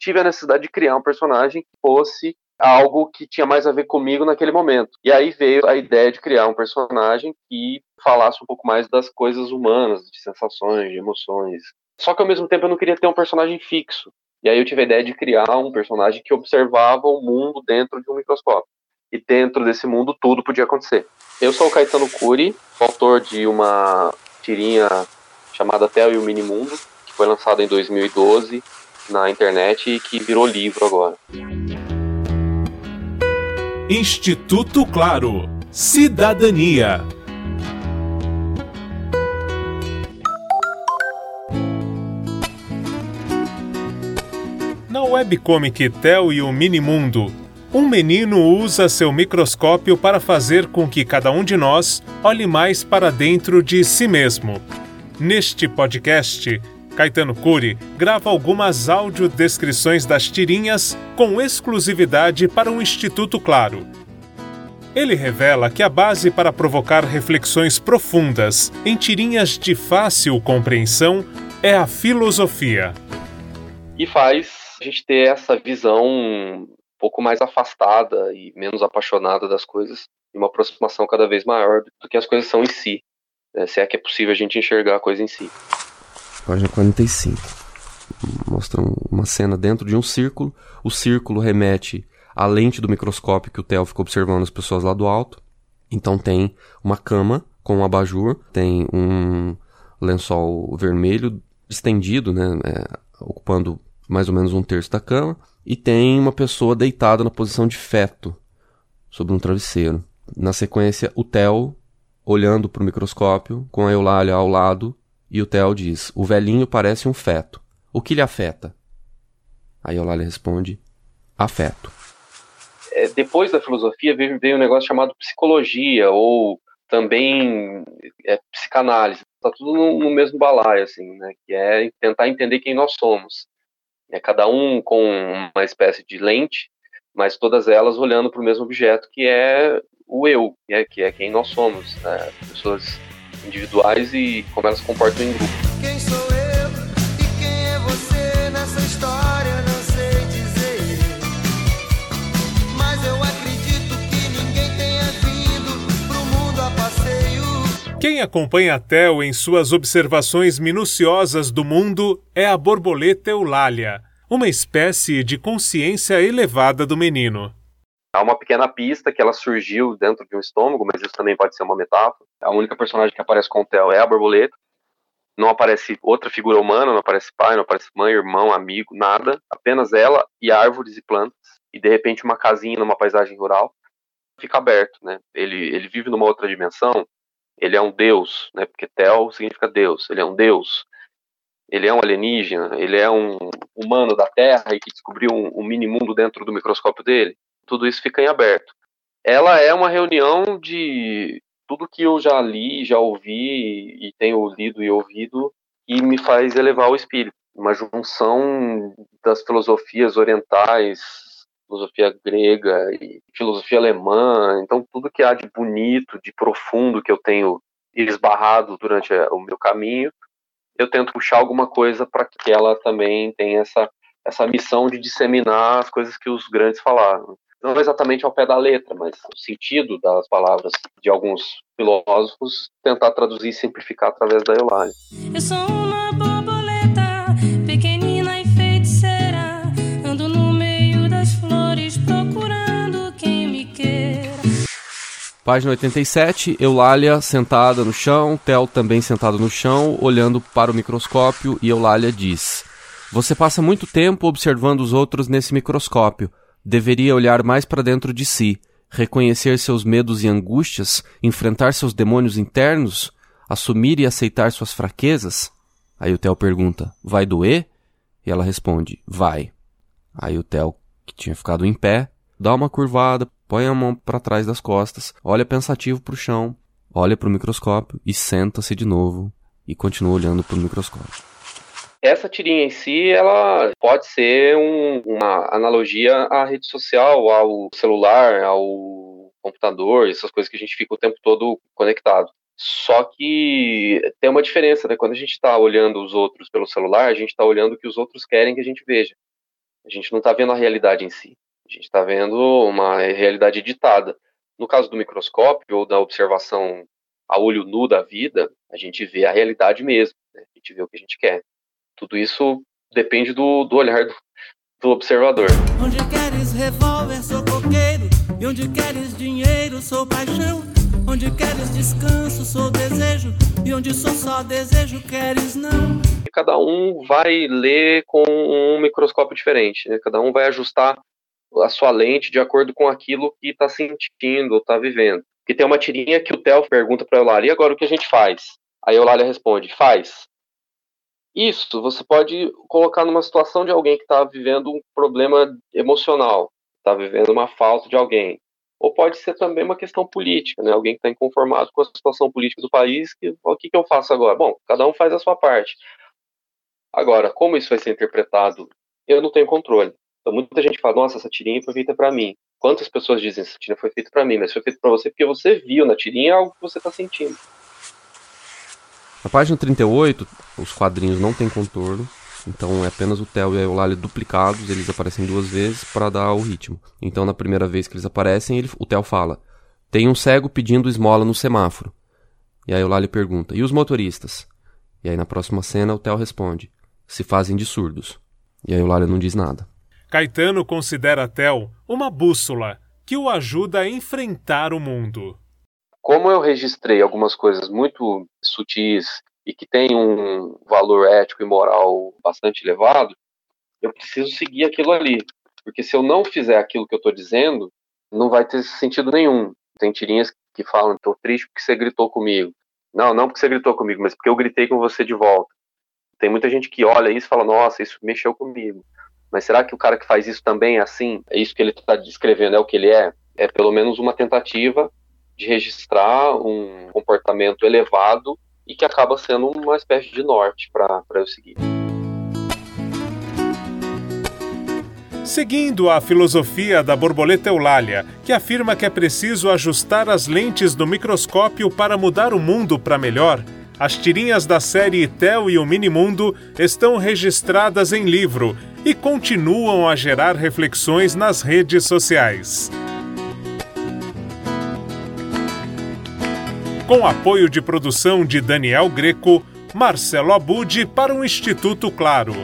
tive a necessidade de criar um personagem que fosse algo que tinha mais a ver comigo naquele momento. E aí veio a ideia de criar um personagem que falasse um pouco mais das coisas humanas, de sensações, de emoções. Só que ao mesmo tempo eu não queria ter um personagem fixo. E aí eu tive a ideia de criar um personagem que observava o mundo dentro de um microscópio. E dentro desse mundo tudo podia acontecer. Eu sou o Caetano Cury, autor de uma tirinha chamada Theo e o Minimundo, que foi lançada em 2012 na internet e que virou livro agora. Instituto Claro. Cidadania. Na webcomic Tel e o Minimundo, um menino usa seu microscópio para fazer com que cada um de nós olhe mais para dentro de si mesmo. Neste podcast, Caetano Cury grava algumas audiodescrições das tirinhas com exclusividade para o Instituto Claro. Ele revela que a base para provocar reflexões profundas em tirinhas de fácil compreensão é a filosofia. E faz a gente ter essa visão um pouco mais afastada e menos apaixonada das coisas, e uma aproximação cada vez maior do que as coisas são em si, né? se é que é possível a gente enxergar a coisa em si. Página 45. Mostra uma cena dentro de um círculo. O círculo remete à lente do microscópio que o Theo ficou observando as pessoas lá do alto. Então tem uma cama com um abajur, tem um lençol vermelho estendido, né, é, ocupando mais ou menos um terço da cama, e tem uma pessoa deitada na posição de feto sobre um travesseiro. Na sequência, o Theo olhando para o microscópio, com a Eulália ao lado, e o Theo diz: O velhinho parece um feto. O que lhe afeta? Aí a Eulália responde: Afeto. É, depois da filosofia veio, veio um negócio chamado psicologia, ou também é, psicanálise. Está tudo no, no, mesmo balaio, assim, né? Que é tentar entender quem nós somos. É cada um com uma espécie de lente, mas todas elas olhando para o mesmo objeto, que é o eu, que é, que é quem nós somos, né? pessoas individuais e como elas se comportam em grupo. Quem sou eu e quem é você nessa história? Não sei dizer, mas eu acredito que ninguém tenha vindo pro mundo a passeio. Quem acompanha a Theo em suas observações minuciosas do mundo é a borboleta Eulália, uma espécie de consciência elevada do menino. Há uma pequena pista que ela surgiu dentro de um estômago, mas isso também pode ser uma metáfora. A única personagem que aparece com o Theo é a borboleta. Não aparece outra figura humana, não aparece pai, não aparece mãe, irmão, amigo, nada. Apenas ela e árvores e plantas. E de repente uma casinha numa paisagem rural. Fica aberto, né? Ele, ele vive numa outra dimensão. Ele é um deus, né? Porque Theo significa deus. Ele é um deus. Ele é um alienígena. Ele é um humano da Terra e que descobriu um, um mini mundo dentro do microscópio dele tudo isso fica em aberto. Ela é uma reunião de tudo que eu já li, já ouvi e tenho lido e ouvido e me faz elevar o espírito. Uma junção das filosofias orientais, filosofia grega e filosofia alemã, então tudo que há de bonito, de profundo que eu tenho esbarrado durante o meu caminho, eu tento puxar alguma coisa para que ela também tenha essa essa missão de disseminar as coisas que os grandes falaram não exatamente ao pé da letra, mas o sentido das palavras de alguns filósofos, tentar traduzir e simplificar através da Eulália. Eu sou uma borboleta, pequenina e feiticeira, ando no meio das flores procurando quem me queira. Página 87, Eulália sentada no chão, Tel também sentado no chão, olhando para o microscópio, e Eulália diz: Você passa muito tempo observando os outros nesse microscópio. Deveria olhar mais para dentro de si, reconhecer seus medos e angústias, enfrentar seus demônios internos, assumir e aceitar suas fraquezas? Aí o Theo pergunta: Vai doer? E ela responde: Vai. Aí o Theo, que tinha ficado em pé, dá uma curvada, põe a mão para trás das costas, olha pensativo para o chão, olha para o microscópio e senta-se de novo e continua olhando para o microscópio. Essa tirinha em si, ela pode ser um, uma analogia à rede social, ao celular, ao computador, essas coisas que a gente fica o tempo todo conectado. Só que tem uma diferença, né? Quando a gente está olhando os outros pelo celular, a gente está olhando o que os outros querem que a gente veja. A gente não está vendo a realidade em si. A gente está vendo uma realidade ditada. No caso do microscópio ou da observação a olho nu da vida, a gente vê a realidade mesmo. Né? A gente vê o que a gente quer. Tudo isso depende do, do olhar do, do observador. Onde queres revólver, sou coqueiro. E onde queres dinheiro, sou paixão. Onde queres descanso, sou desejo. E onde sou só desejo, queres não. Cada um vai ler com um microscópio diferente. Né? Cada um vai ajustar a sua lente de acordo com aquilo que está sentindo ou está vivendo. Que tem uma tirinha que o Theo pergunta para a Eulália, e agora o que a gente faz? Aí a Eulália responde, faz. Isso você pode colocar numa situação de alguém que está vivendo um problema emocional, está vivendo uma falta de alguém. Ou pode ser também uma questão política, né? alguém que está inconformado com a situação política do país, que o que, que eu faço agora? Bom, cada um faz a sua parte. Agora, como isso vai ser interpretado, eu não tenho controle. Então, muita gente fala, nossa, essa tirinha foi feita para mim. Quantas pessoas dizem, essa tirinha foi feita para mim, mas foi feita para você porque você viu na tirinha algo que você está sentindo. Na página 38, os quadrinhos não têm contorno, então é apenas o Theo e a Eulalie duplicados, eles aparecem duas vezes para dar o ritmo. Então, na primeira vez que eles aparecem, ele, o Theo fala: Tem um cego pedindo esmola no semáforo. E a Eulalie pergunta: E os motoristas? E aí, na próxima cena, o Theo responde: Se fazem de surdos. E a Eulalie não diz nada. Caetano considera Tel uma bússola que o ajuda a enfrentar o mundo. Como eu registrei algumas coisas muito sutis e que têm um valor ético e moral bastante elevado, eu preciso seguir aquilo ali. Porque se eu não fizer aquilo que eu estou dizendo, não vai ter sentido nenhum. Tem tirinhas que falam, estou triste porque você gritou comigo. Não, não porque você gritou comigo, mas porque eu gritei com você de volta. Tem muita gente que olha isso e fala, nossa, isso mexeu comigo. Mas será que o cara que faz isso também é assim? É isso que ele está descrevendo, é o que ele é? É pelo menos uma tentativa de registrar um comportamento elevado e que acaba sendo uma espécie de norte para eu seguir. Seguindo a filosofia da borboleta eulália, que afirma que é preciso ajustar as lentes do microscópio para mudar o mundo para melhor, as tirinhas da série Tel e o Minimundo estão registradas em livro e continuam a gerar reflexões nas redes sociais. Com apoio de produção de Daniel Greco, Marcelo Abud para o Instituto Claro.